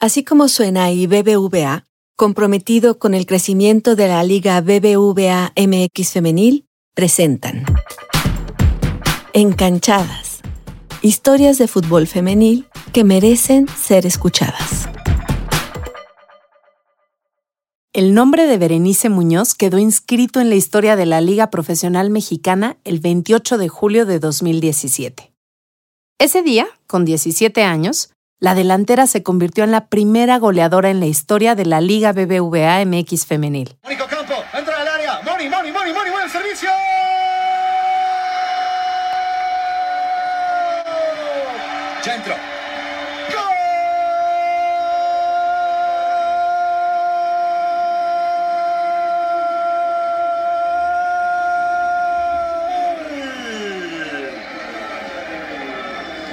Así como suena y BBVA, comprometido con el crecimiento de la Liga BBVA MX Femenil, presentan Encanchadas. Historias de fútbol femenil que merecen ser escuchadas. El nombre de Berenice Muñoz quedó inscrito en la historia de la Liga Profesional Mexicana el 28 de julio de 2017. Ese día, con 17 años, la delantera se convirtió en la primera goleadora en la historia de la Liga BBVA MX femenil. Mónico Campo, entra al área. Moni, Moni, Moni, Moni, buen servicio. ¡Gol!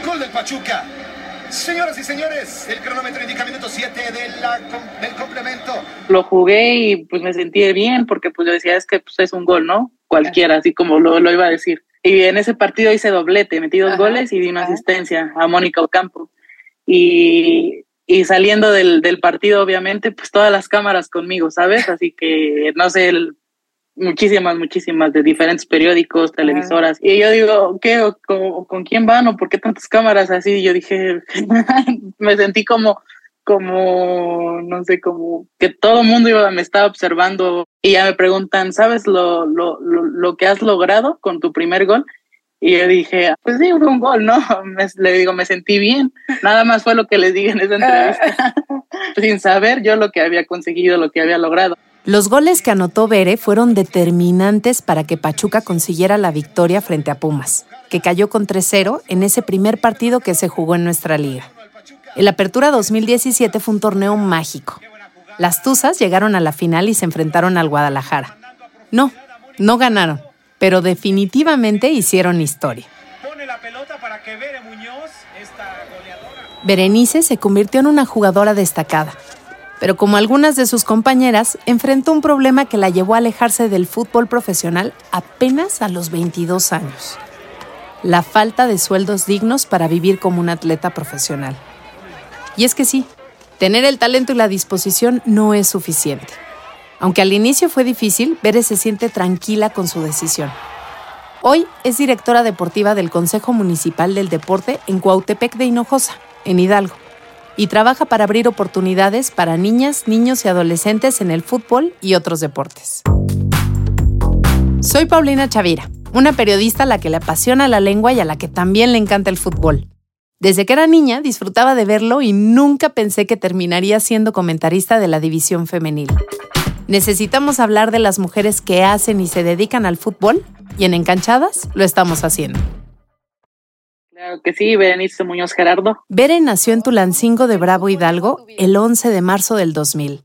Gol del Pachuca. Señoras y señores, el cronómetro indica minuto 7 del complemento. Lo jugué y pues me sentí bien porque pues yo decía es que pues, es un gol, ¿no? Cualquiera, así como lo, lo iba a decir. Y en ese partido hice doblete, metí dos goles y di una asistencia a Mónica Ocampo. Y, y saliendo del, del, partido, obviamente, pues todas las cámaras conmigo, ¿sabes? Así que, no sé, el, muchísimas, muchísimas de diferentes periódicos, televisoras. Y yo digo, ¿qué? ¿Con, ¿Con, quién van? ¿O por qué tantas cámaras así? Y yo dije, me sentí como, como, no sé, como que todo el mundo iba, me estaba observando y ya me preguntan, ¿sabes lo, lo, lo, lo que has logrado con tu primer gol? Y yo dije, pues sí, fue un gol, ¿no? Me, le digo, me sentí bien. Nada más fue lo que les dije en esa entrevista, sin saber yo lo que había conseguido, lo que había logrado. Los goles que anotó Bere fueron determinantes para que Pachuca consiguiera la victoria frente a Pumas, que cayó con 3-0 en ese primer partido que se jugó en nuestra liga. El Apertura 2017 fue un torneo mágico. Las Tuzas llegaron a la final y se enfrentaron al Guadalajara. No, no ganaron, pero definitivamente hicieron historia. Berenice se convirtió en una jugadora destacada pero como algunas de sus compañeras, enfrentó un problema que la llevó a alejarse del fútbol profesional apenas a los 22 años. La falta de sueldos dignos para vivir como un atleta profesional. Y es que sí, tener el talento y la disposición no es suficiente. Aunque al inicio fue difícil, Bere se siente tranquila con su decisión. Hoy es directora deportiva del Consejo Municipal del Deporte en Cuautepec de Hinojosa, en Hidalgo y trabaja para abrir oportunidades para niñas, niños y adolescentes en el fútbol y otros deportes. Soy Paulina Chavira, una periodista a la que le apasiona la lengua y a la que también le encanta el fútbol. Desde que era niña disfrutaba de verlo y nunca pensé que terminaría siendo comentarista de la división femenil. Necesitamos hablar de las mujeres que hacen y se dedican al fútbol y en Encanchadas lo estamos haciendo. Claro que sí, Berenice Muñoz Gerardo. Bere nació en Tulancingo de Bravo Hidalgo el 11 de marzo del 2000.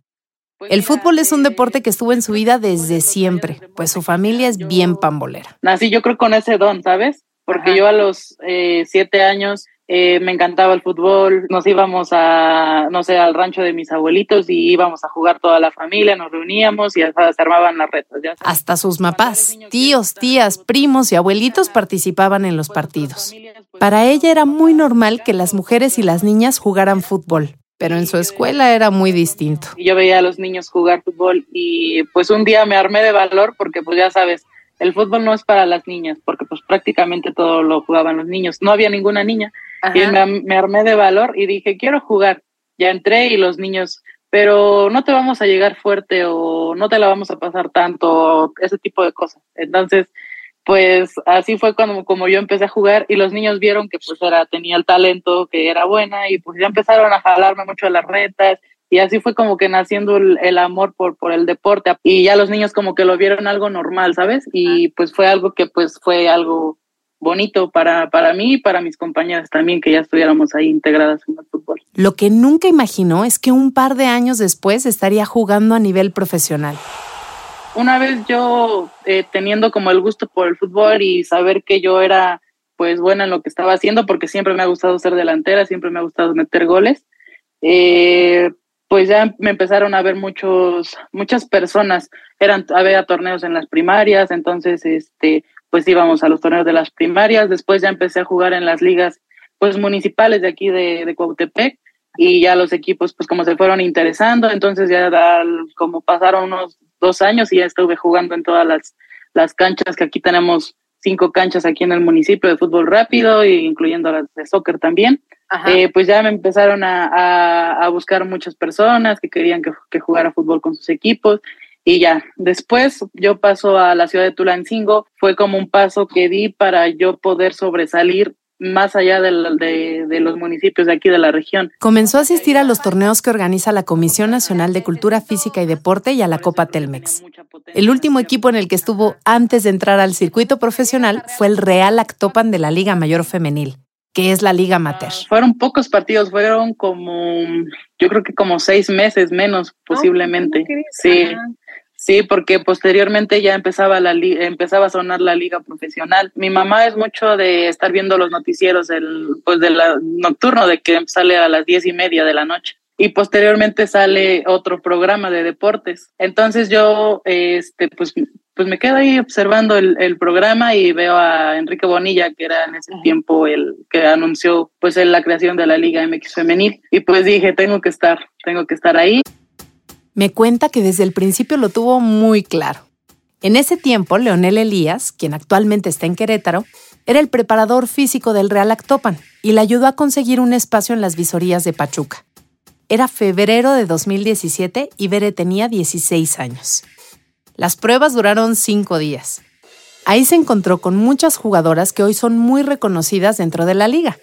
El fútbol es un deporte que estuvo en su vida desde siempre, pues su familia es bien pambolera. Nací yo creo con ese don, ¿sabes? Porque yo a los eh, siete años eh, me encantaba el fútbol, nos íbamos a, no sé, al rancho de mis abuelitos y íbamos a jugar toda la familia, nos reuníamos y hasta se armaban las retas. ¿ya? Hasta sus papás, tíos, tías, primos y abuelitos participaban en los partidos. Para ella era muy normal que las mujeres y las niñas jugaran fútbol, pero en su escuela era muy distinto. Yo veía a los niños jugar fútbol y pues un día me armé de valor porque pues ya sabes, el fútbol no es para las niñas, porque pues prácticamente todo lo jugaban los niños. No había ninguna niña. Y me, me, armé de valor y dije, quiero jugar. Ya entré y los niños, pero no te vamos a llegar fuerte o no te la vamos a pasar tanto, ese tipo de cosas. Entonces, pues así fue cuando como yo empecé a jugar y los niños vieron que pues era tenía el talento, que era buena y pues ya empezaron a jalarme mucho a las retas y así fue como que naciendo el, el, amor por, por el deporte y ya los niños como que lo vieron algo normal, ¿sabes? Y pues fue algo que pues fue algo bonito para, para mí y para mis compañeras también que ya estuviéramos ahí integradas en el fútbol. Lo que nunca imaginó es que un par de años después estaría jugando a nivel profesional. Una vez yo eh, teniendo como el gusto por el fútbol y saber que yo era pues buena en lo que estaba haciendo porque siempre me ha gustado ser delantera, siempre me ha gustado meter goles. Eh, pues ya me empezaron a ver muchos, muchas personas, eran, había torneos en las primarias, entonces este, pues íbamos a los torneos de las primarias, después ya empecé a jugar en las ligas pues municipales de aquí de, de Cuautepec, y ya los equipos pues como se fueron interesando, entonces ya como pasaron unos dos años y ya estuve jugando en todas las, las canchas que aquí tenemos cinco canchas aquí en el municipio de fútbol rápido, incluyendo las de soccer también. Eh, pues ya me empezaron a, a, buscar muchas personas que querían que, que, jugara fútbol con sus equipos y ya. Después yo paso a la ciudad de Tulancingo, fue como un paso que di para yo poder sobresalir más allá de, de, los municipios de aquí de la región. Comenzó a asistir a los torneos que organiza la Comisión Nacional de Cultura Física y Deporte y a la Copa Telmex. El último equipo en el que estuvo antes de entrar al circuito profesional fue el Real Actopan de la Liga Mayor Femenil que es la Liga Mater. Fueron pocos partidos, fueron como, yo creo que como seis meses menos posiblemente. sí, Sí, porque posteriormente ya empezaba la empezaba a sonar la liga profesional. Mi mamá es mucho de estar viendo los noticieros el pues de la nocturno de que sale a las diez y media de la noche y posteriormente sale otro programa de deportes. Entonces yo este pues pues me quedo ahí observando el, el programa y veo a Enrique Bonilla, que era en ese tiempo el que anunció pues la creación de la Liga MX Femenil. Y pues dije, tengo que estar, tengo que estar ahí. Me cuenta que desde el principio lo tuvo muy claro. En ese tiempo, Leonel Elías, quien actualmente está en Querétaro, era el preparador físico del Real Actopan y le ayudó a conseguir un espacio en las visorías de Pachuca. Era febrero de 2017 y Bere tenía 16 años. Las pruebas duraron cinco días. Ahí se encontró con muchas jugadoras que hoy son muy reconocidas dentro de la liga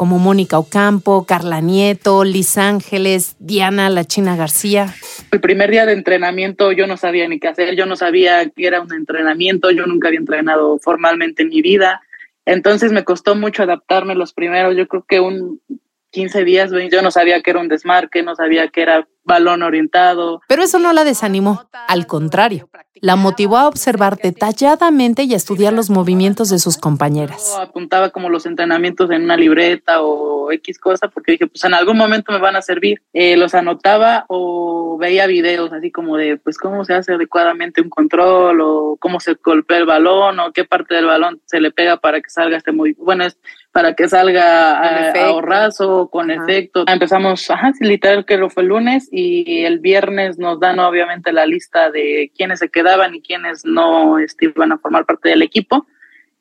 como Mónica Ocampo, Carla Nieto, Liz Ángeles, Diana La China García. El primer día de entrenamiento yo no sabía ni qué hacer, yo no sabía que era un entrenamiento, yo nunca había entrenado formalmente en mi vida. Entonces me costó mucho adaptarme los primeros, yo creo que un 15 días yo no sabía que era un desmarque, no sabía que era balón orientado. Pero eso no la desanimó, al contrario, la motivó a observar detalladamente y a estudiar los movimientos de sus compañeras. apuntaba como los entrenamientos en una libreta o X cosa porque dije, pues en algún momento me van a servir. Eh, los anotaba o veía videos así como de, pues cómo se hace adecuadamente un control o cómo se golpea el balón o qué parte del balón se le pega para que salga este movimiento. Bueno, es para que salga a, ahorrazo, con efecto. Empezamos, ajá, literal que lo fue el lunes y el viernes nos dan obviamente la lista de quiénes se quedaban y quiénes no este, iban a formar parte del equipo.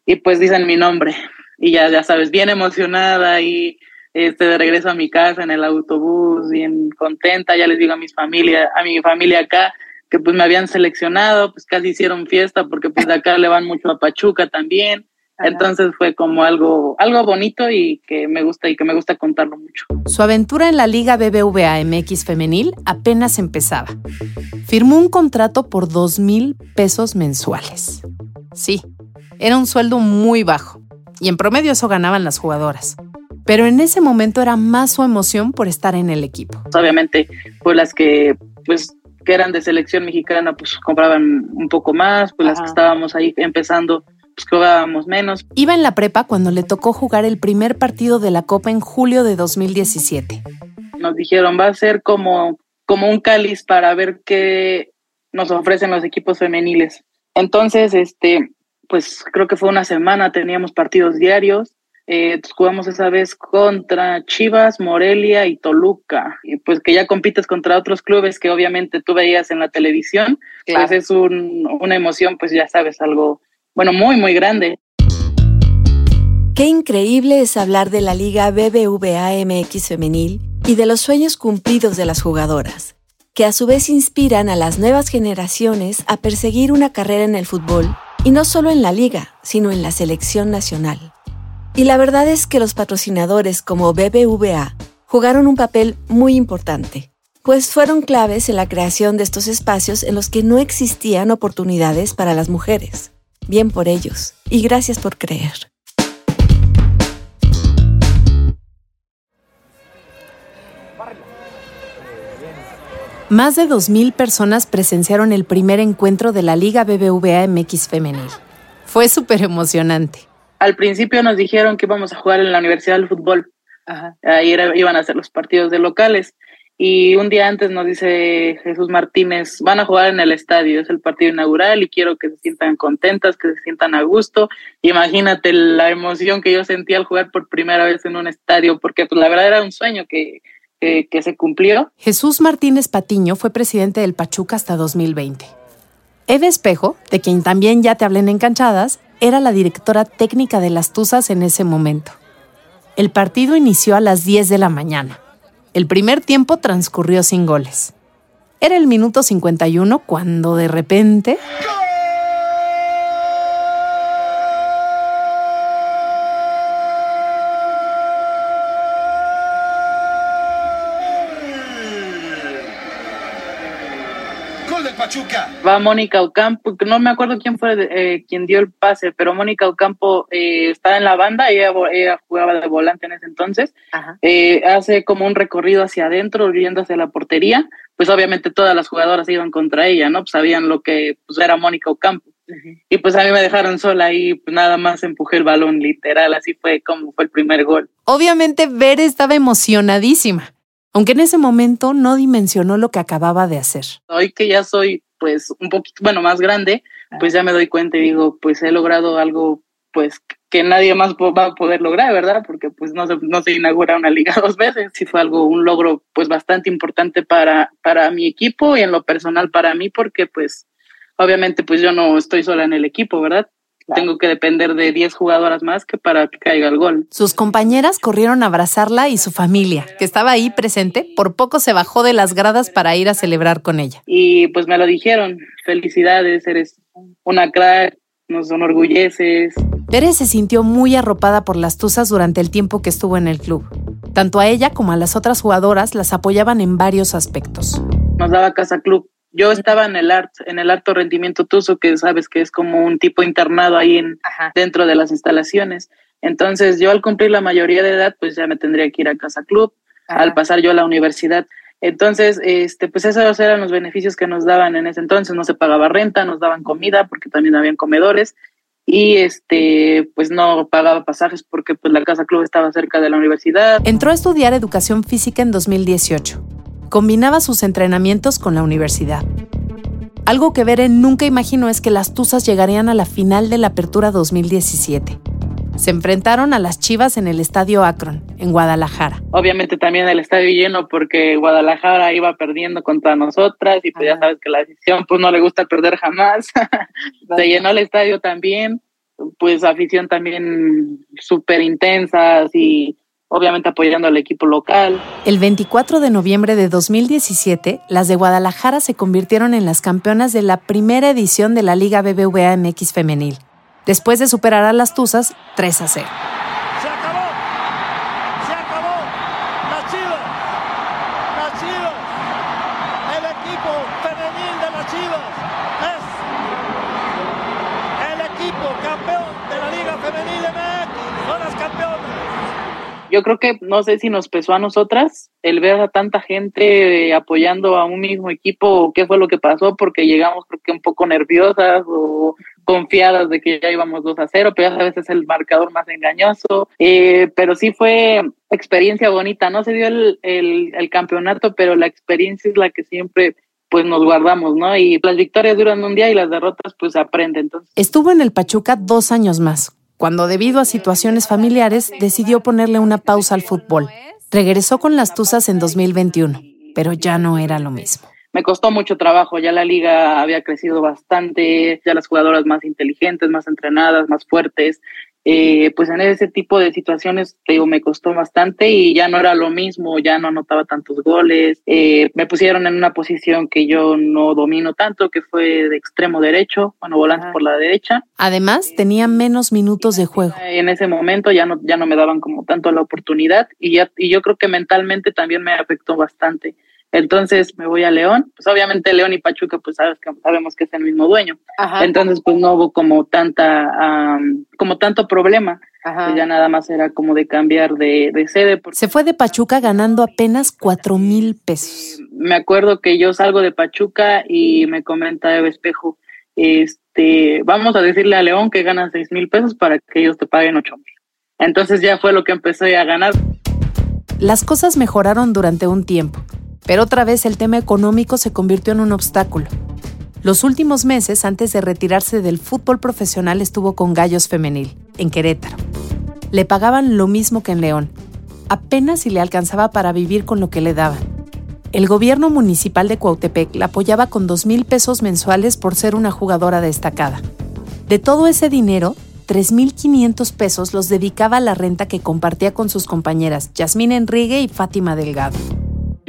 Y pues dicen mi nombre. Y ya, ya sabes, bien emocionada y este, de regreso a mi casa en el autobús, bien contenta, ya les digo a mis familia, a mi familia acá, que pues me habían seleccionado, pues casi hicieron fiesta porque pues de acá le van mucho a Pachuca también. Entonces fue como algo, algo bonito y que me gusta y que me gusta contarlo mucho. Su aventura en la Liga BBVA MX femenil apenas empezaba. Firmó un contrato por dos mil pesos mensuales. Sí, era un sueldo muy bajo y en promedio eso ganaban las jugadoras. Pero en ese momento era más su emoción por estar en el equipo. Obviamente, pues las que pues que eran de selección mexicana pues compraban un poco más, pues las que estábamos ahí empezando pues jugábamos menos. Iba en la prepa cuando le tocó jugar el primer partido de la Copa en julio de 2017. Nos dijeron, va a ser como, como un cáliz para ver qué nos ofrecen los equipos femeniles. Entonces, este, pues creo que fue una semana, teníamos partidos diarios. Eh, jugamos esa vez contra Chivas, Morelia y Toluca. Y pues que ya compites contra otros clubes que obviamente tú veías en la televisión, pues es un, una emoción, pues ya sabes, algo, bueno, muy, muy grande. Qué increíble es hablar de la Liga BBVA MX femenil y de los sueños cumplidos de las jugadoras, que a su vez inspiran a las nuevas generaciones a perseguir una carrera en el fútbol, y no solo en la liga, sino en la selección nacional. Y la verdad es que los patrocinadores como BBVA jugaron un papel muy importante, pues fueron claves en la creación de estos espacios en los que no existían oportunidades para las mujeres. Bien por ellos y gracias por creer. Más de 2.000 personas presenciaron el primer encuentro de la Liga BBVA MX femenil. Fue súper emocionante. Al principio nos dijeron que íbamos a jugar en la Universidad del Fútbol. Ahí iban a ser los partidos de locales. Y un día antes nos dice Jesús Martínez, van a jugar en el estadio, es el partido inaugural y quiero que se sientan contentas, que se sientan a gusto. Imagínate la emoción que yo sentía al jugar por primera vez en un estadio, porque pues la verdad era un sueño que, que, se cumplió. Jesús Martínez Patiño fue presidente del Pachuca hasta 2020. Eve Espejo, de quien también ya te hablé en Encanchadas, era la directora técnica de las Tuzas en ese momento. El partido inició a las 10 de la mañana. El primer tiempo transcurrió sin goles. Era el minuto 51 cuando de repente... del Pachuca. Va Mónica Ocampo, que no me acuerdo quién fue eh, quien dio el pase, pero Mónica Ocampo eh, estaba en la banda, ella, ella jugaba de volante en ese entonces, eh, hace como un recorrido hacia adentro, viendo hacia la portería, pues obviamente todas las jugadoras iban contra ella, ¿no? Pues sabían lo que pues, era Mónica Ocampo. Y pues a mí me dejaron sola y pues nada más empujé el balón, literal, así fue como fue el primer gol. Obviamente Ver estaba emocionadísima, aunque en ese momento no dimensionó lo que acababa de hacer. Hoy que ya soy pues un poquito, bueno, más grande, pues ya me doy cuenta y digo, pues he logrado algo pues que nadie más va a poder lograr, ¿verdad? Porque pues no se, no se inaugura una liga dos veces. Sí fue algo, un logro pues bastante importante para, para mi equipo y en lo personal para mí, porque pues obviamente pues yo no estoy sola en el equipo, ¿verdad? Tengo que depender de 10 jugadoras más que para que caiga el gol. Sus compañeras corrieron a abrazarla y su familia, que estaba ahí presente, por poco se bajó de las gradas para ir a celebrar con ella. Y pues me lo dijeron, felicidades, eres una crack, nos enorgulleces. Pérez se sintió muy arropada por las Tuzas durante el tiempo que estuvo en el club. Tanto a ella como a las otras jugadoras las apoyaban en varios aspectos. Nos daba casa club. Yo estaba en el art, en el alto rendimiento Tuzo, que sabes que es como un tipo internado ahí en, dentro de las instalaciones. Entonces, yo al cumplir la mayoría de edad, pues ya me tendría que ir a casa club, al pasar yo a la universidad. Entonces, este, pues esos eran los beneficios que nos daban en ese entonces. No se pagaba renta, nos daban comida, porque también habían comedores, y este, pues no pagaba pasajes porque pues la casa club estaba cerca de la universidad. Entró a estudiar educación física en 2018. Combinaba sus entrenamientos con la universidad. Algo que Beren nunca imaginó es que las Tuzas llegarían a la final de la Apertura 2017. Se enfrentaron a las Chivas en el Estadio Akron, en Guadalajara. Obviamente también el estadio lleno porque Guadalajara iba perdiendo contra nosotras y pues ya sabes que la afición pues no le gusta perder jamás. Se llenó el estadio también, pues afición también súper intensa y obviamente apoyando al equipo local. El 24 de noviembre de 2017, las de Guadalajara se convirtieron en las campeonas de la primera edición de la Liga BBVA MX femenil, después de superar a las Tuzas 3 a 0. Se acabó. Se acabó. Las Chivas. Las Chivas. El equipo femenil de las Chivas es el equipo campeón de la Liga Femenil MX. Son las campeonas. Yo creo que no sé si nos pesó a nosotras el ver a tanta gente apoyando a un mismo equipo o qué fue lo que pasó porque llegamos creo que un poco nerviosas o confiadas de que ya íbamos 2 a 0, pero ya sabes es el marcador más engañoso, eh, pero sí fue experiencia bonita, no se dio el, el, campeonato, pero la experiencia es la que siempre pues nos guardamos, ¿no? Y las victorias duran un día y las derrotas pues se aprenden. Entonces, Estuvo en el Pachuca dos años más, cuando debido a situaciones familiares decidió ponerle una pausa al fútbol. Regresó con las Tuzas en 2021, pero ya no era lo mismo. me costó mucho trabajo, ya la liga había crecido bastante, ya las jugadoras más inteligentes, más entrenadas, más fuertes, eh, pues en ese tipo de situaciones, te digo, me costó bastante y ya no era lo mismo, ya no anotaba tantos goles, eh, me pusieron en una posición que yo no domino tanto, que fue de extremo derecho, bueno, volante por la derecha. Además, tenía menos minutos de juego. En ese momento ya no, ya no me daban como tanto la oportunidad y, ya, y yo creo que mentalmente también me afectó bastante. Entonces me voy a León, pues obviamente León y Pachuca pues sabes que, sabemos que es el mismo dueño. Ajá. Entonces pues no hubo como tanta, um, como tanto problema. Pues ya nada más era como de cambiar de, de sede. Porque Se fue de Pachuca ganando apenas cuatro mil pesos. me acuerdo que yo salgo de Pachuca y me comenta Eva Espejo, este, vamos a decirle a León que gana seis mil pesos para que ellos te paguen ocho mil. Entonces ya fue lo que empecé a ganar. Las cosas mejoraron durante un tiempo, pero otra vez el tema económico se convirtió en un obstáculo. Los últimos meses antes de retirarse del fútbol profesional estuvo con Gallos Femenil, en Querétaro. Le pagaban lo mismo que en León, apenas si le alcanzaba para vivir con lo que le daban. El gobierno municipal de Cuautepec la apoyaba con dos mil pesos mensuales por ser una jugadora destacada. De todo ese dinero, 3.500 pesos los dedicaba a la renta que compartía con sus compañeras Yasmín Enrique y Fátima Delgado.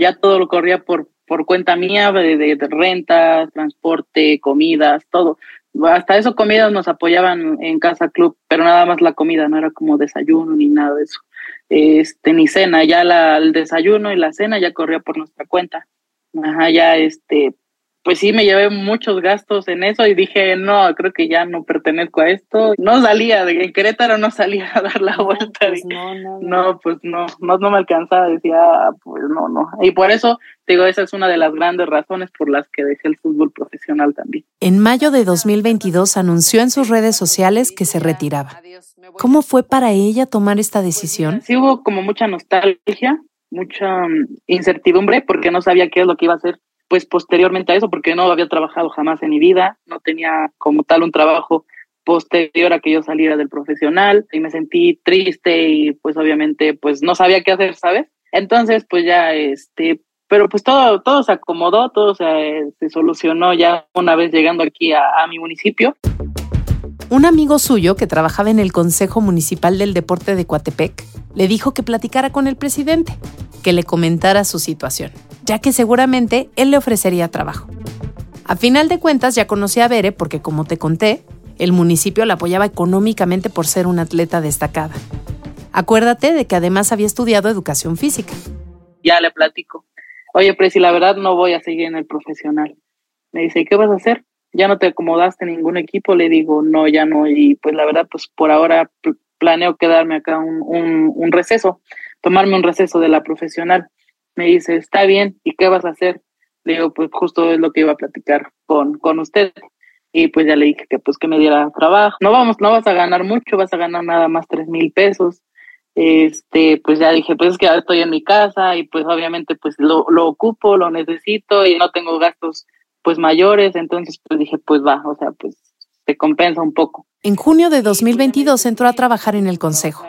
Ya todo lo corría por, por cuenta mía, de, de, de renta, transporte, comidas, todo. Hasta eso comidas nos apoyaban en Casa Club, pero nada más la comida, no era como desayuno ni nada de eso. Este, ni cena, ya la, el desayuno y la cena ya corría por nuestra cuenta. Ajá, ya este, pues sí me llevé muchos gastos en eso y dije, no, creo que ya no pertenezco a esto. No salía, de, en Querétaro no salía a dar la vuelta. Pues no, no, no. no, pues no, no, no me alcanzaba, decía, pues no, no. Y por eso, digo, esa es una de las grandes razones por las que dejé el fútbol profesional también. En mayo de 2022 anunció en sus redes sociales que se retiraba. ¿Cómo fue para ella tomar esta decisión? Sí hubo como mucha nostalgia, mucha um, incertidumbre, porque no sabía qué es lo que iba a hacer pues posteriormente a eso, porque no había trabajado jamás en mi vida, no tenía como tal un trabajo posterior a que yo saliera del profesional y me sentí triste y pues obviamente pues no sabía qué hacer, ¿sabes? Entonces pues ya este, pero pues todo, todo se acomodó, todo se, se solucionó ya una vez llegando aquí a, a mi municipio. Un amigo suyo que trabajaba en el Consejo Municipal del Deporte de Coatepec le dijo que platicara con el presidente, que le comentara su situación, ya que seguramente él le ofrecería trabajo. A final de cuentas ya conocí a Bere porque, como te conté, el municipio la apoyaba económicamente por ser una atleta destacada. Acuérdate de que además había estudiado educación física. Ya le platico. Oye, Presi, la verdad no voy a seguir en el profesional. Me dice, ¿y qué vas a hacer? ¿Ya no te acomodaste en ningún equipo? Le digo, no, ya no. Y pues la verdad, pues por ahora planeo quedarme acá un, un, un receso, tomarme un receso de la profesional. Me dice, está bien, ¿y qué vas a hacer? Le digo, pues justo es lo que iba a platicar con, con usted. Y pues ya le dije que pues que me diera trabajo. No vamos, no vas a ganar mucho, vas a ganar nada más tres mil pesos. Este, pues ya dije, pues es que estoy en mi casa y pues obviamente pues lo, lo ocupo, lo necesito y no tengo gastos pues mayores, entonces pues dije, pues va, o sea, pues se compensa un poco. En junio de 2022 entró a trabajar en el consejo.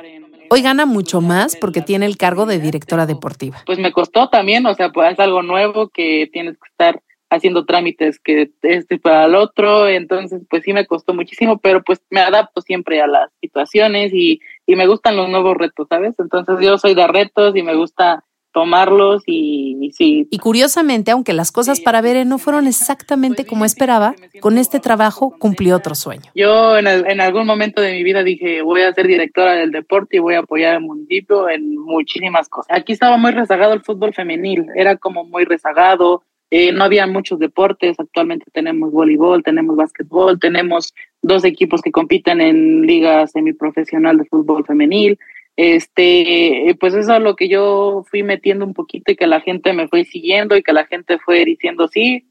Hoy gana mucho más porque tiene el cargo de directora deportiva. Pues me costó también, o sea, pues es algo nuevo que tienes que estar haciendo trámites que este para el otro, entonces pues sí me costó muchísimo, pero pues me adapto siempre a las situaciones y, y me gustan los nuevos retos, ¿sabes? Entonces yo soy de retos y me gusta tomarlos y, y, sí. Y curiosamente, aunque las cosas para Bere no fueron exactamente como esperaba, con este trabajo cumplió otro sueño. Yo en, el, en algún momento de mi vida dije, voy a ser directora del deporte y voy a apoyar al municipio en muchísimas cosas. Aquí estaba muy rezagado el fútbol femenil, era como muy rezagado, eh, no había muchos deportes, actualmente tenemos voleibol, tenemos básquetbol, tenemos dos equipos que compiten en liga semiprofesional de fútbol femenil, este, pues eso es lo que yo fui metiendo un poquito y que la gente me fue siguiendo y que la gente fue diciendo, sí,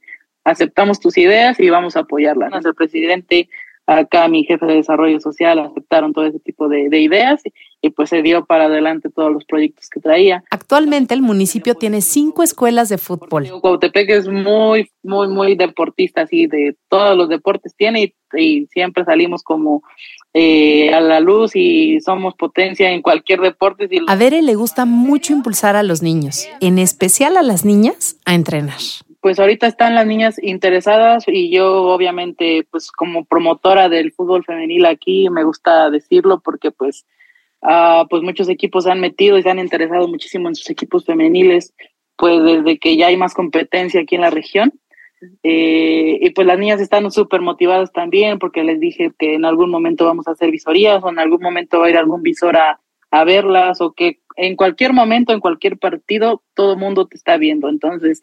aceptamos tus ideas y vamos a apoyarlas. El presidente, acá mi jefe de desarrollo social, aceptaron todo ese tipo de, de ideas y, y, pues se dio para adelante todos los proyectos que traía. Actualmente el municipio tiene cinco escuelas de fútbol. Cuautepec es muy, muy, muy deportista, así de todos los deportes tiene y, y siempre salimos como eh, a la luz y somos potencia en cualquier deporte. Si a Bere le gusta mucho impulsar a los niños, en especial a las niñas, a entrenar. Pues ahorita están las niñas interesadas y yo obviamente pues como promotora del fútbol femenil aquí me gusta decirlo porque pues uh, pues muchos equipos se han metido y se han interesado muchísimo en sus equipos femeniles pues desde que ya hay más competencia aquí en la región eh, y pues las niñas están súper motivadas también porque les dije que en algún momento vamos a hacer visorías o en algún momento va a ir algún visor a, a verlas o que en cualquier momento, en cualquier partido, todo el mundo te está viendo. Entonces,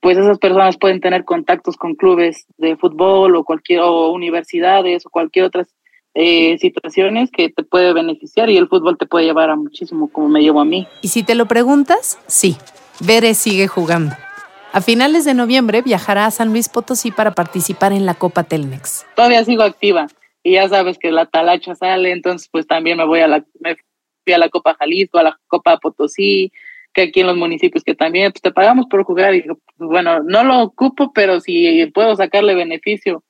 pues esas personas pueden tener contactos con clubes de fútbol o cualquier o universidades o cualquier otras eh, situaciones que te puede beneficiar y el fútbol te puede llevar a muchísimo como me llevó a mí. Y si te lo preguntas, sí, Bere sigue jugando. A finales de noviembre viajará a San Luis Potosí para participar en la Copa Telmex. Todavía sigo activa y ya sabes que la talacha sale, entonces pues también me voy a la, me fui a la Copa Jalisco, a la Copa Potosí, que aquí en los municipios que también pues te pagamos por jugar y pues, bueno, no lo ocupo, pero si puedo sacarle beneficio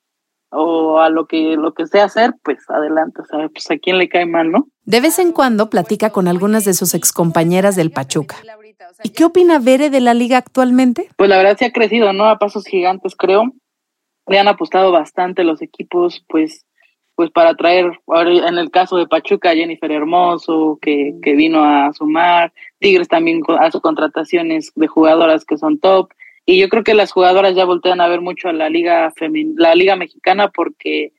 o a lo que lo que sea hacer, pues adelante, o sea, pues a quién le cae mal, ¿no? De vez en cuando platica con algunas de sus excompañeras del Pachuca. ¿Y qué opina Bere de la liga actualmente? Pues la verdad sí ha crecido, ¿no? A pasos gigantes, creo. Le han apostado bastante los equipos, pues pues para traer, en el caso de Pachuca, Jennifer Hermoso, que, que vino a sumar, Tigres también hace contrataciones de jugadoras que son top, y yo creo que las jugadoras ya voltean a ver mucho a la liga la liga mexicana porque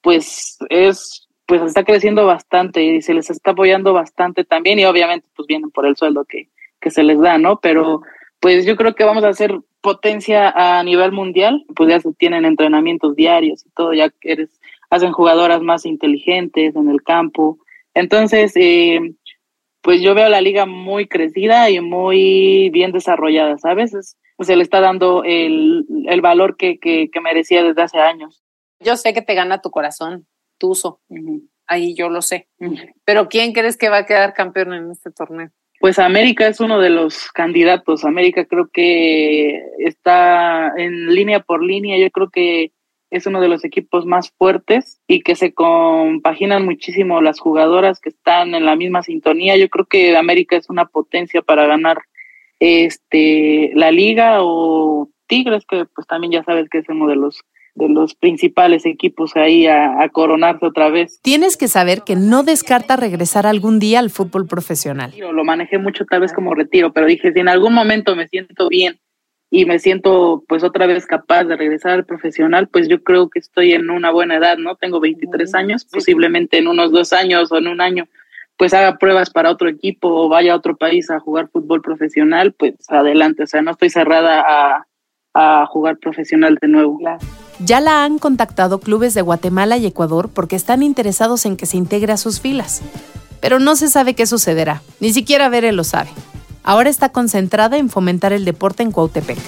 pues es pues está creciendo bastante y se les está apoyando bastante también y obviamente pues vienen por el sueldo que, que se les da, ¿no? Pero pues yo creo que vamos a hacer potencia a nivel mundial, pues ya se tienen entrenamientos diarios y todo, ya eres hacen jugadoras más inteligentes en el campo. Entonces, eh, pues yo veo la liga muy crecida y muy bien desarrollada, ¿sabes? se le está dando el, el valor que, que, merecía desde hace años. Yo sé que te gana tu corazón, Tuzo. Ahí yo lo sé. Pero ¿quién crees que va a quedar campeón en este torneo? Pues América es uno de los candidatos. América creo que está en línea por línea. Yo creo que es uno de los equipos más fuertes y que se compaginan muchísimo las jugadoras que están en la misma sintonía. Yo creo que América es una potencia para ganar este la liga o Tigres que pues también ya sabes que es uno de los de los principales equipos ahí a, a, coronarse otra vez. Tienes que saber que no descarta regresar algún día al fútbol profesional. Lo manejé mucho tal vez como retiro, pero dije, si en algún momento me siento bien y me siento pues otra vez capaz de regresar al profesional, pues yo creo que estoy en una buena edad, ¿no? Tengo 23 años, posiblemente en unos dos años o en un año pues haga pruebas para otro equipo o vaya a otro país a jugar fútbol profesional, pues adelante, o sea, no estoy cerrada a, a jugar profesional de nuevo. Ya la han contactado clubes de Guatemala y Ecuador porque están interesados en que se integre a sus filas. Pero no se sabe qué sucederá, ni siquiera Bere lo sabe. Ahora está concentrada en fomentar el deporte en Cuautepec.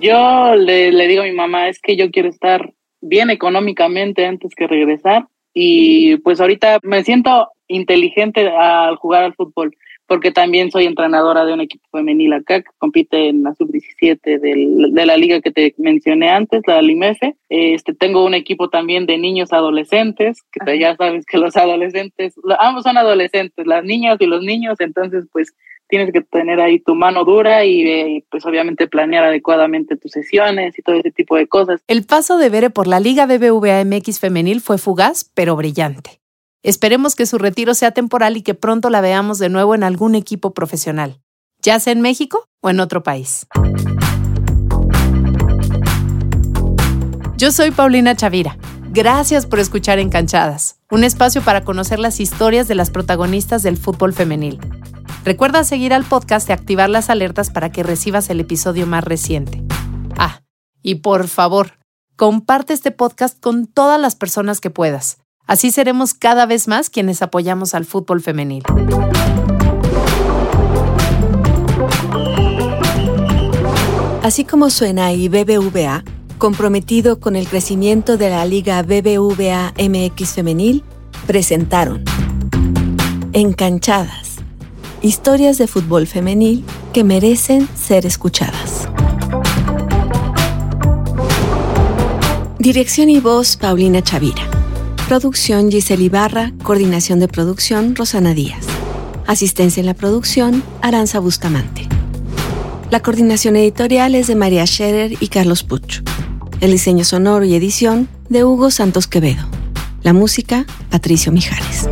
Yo le, digo a mi mamá, es que yo quiero estar bien económicamente antes que regresar y pues ahorita me siento inteligente al jugar al fútbol porque también soy entrenadora de un equipo femenil acá que compite en la sub-17 de la liga que te mencioné antes, la Limefe. Este, tengo un equipo también de niños adolescentes, que ya sabes que los adolescentes, ambos son adolescentes, las niñas y los niños, entonces pues tienes que tener ahí tu mano dura y, pues obviamente planear adecuadamente tus sesiones y todo ese tipo de cosas. El paso de Bere por la Liga BBVA MX femenil fue fugaz, pero brillante. Esperemos que su retiro sea temporal y que pronto la veamos de nuevo en algún equipo profesional, ya sea en México o en otro país. Yo soy Paulina Chavira. Gracias por escuchar Encanchadas, un espacio para conocer las historias de las protagonistas del fútbol femenil. Recuerda seguir al podcast y activar las alertas para que recibas el episodio más reciente. Ah, y por favor, comparte este podcast con todas las personas que puedas. Así seremos cada vez más quienes apoyamos al fútbol femenil. Así como suena y BBVA, comprometido con el crecimiento de la Liga BBVA MX Femenil, presentaron Encanchadas Historias de fútbol femenil que merecen ser escuchadas. Dirección y voz Paulina Chavira. Producción Giselle Ibarra. Coordinación de producción Rosana Díaz. Asistencia en la producción Aranza Bustamante. La coordinación editorial es de María Scherer y Carlos Pucho. El diseño sonoro y edición de Hugo Santos Quevedo. La música Patricio Mijares.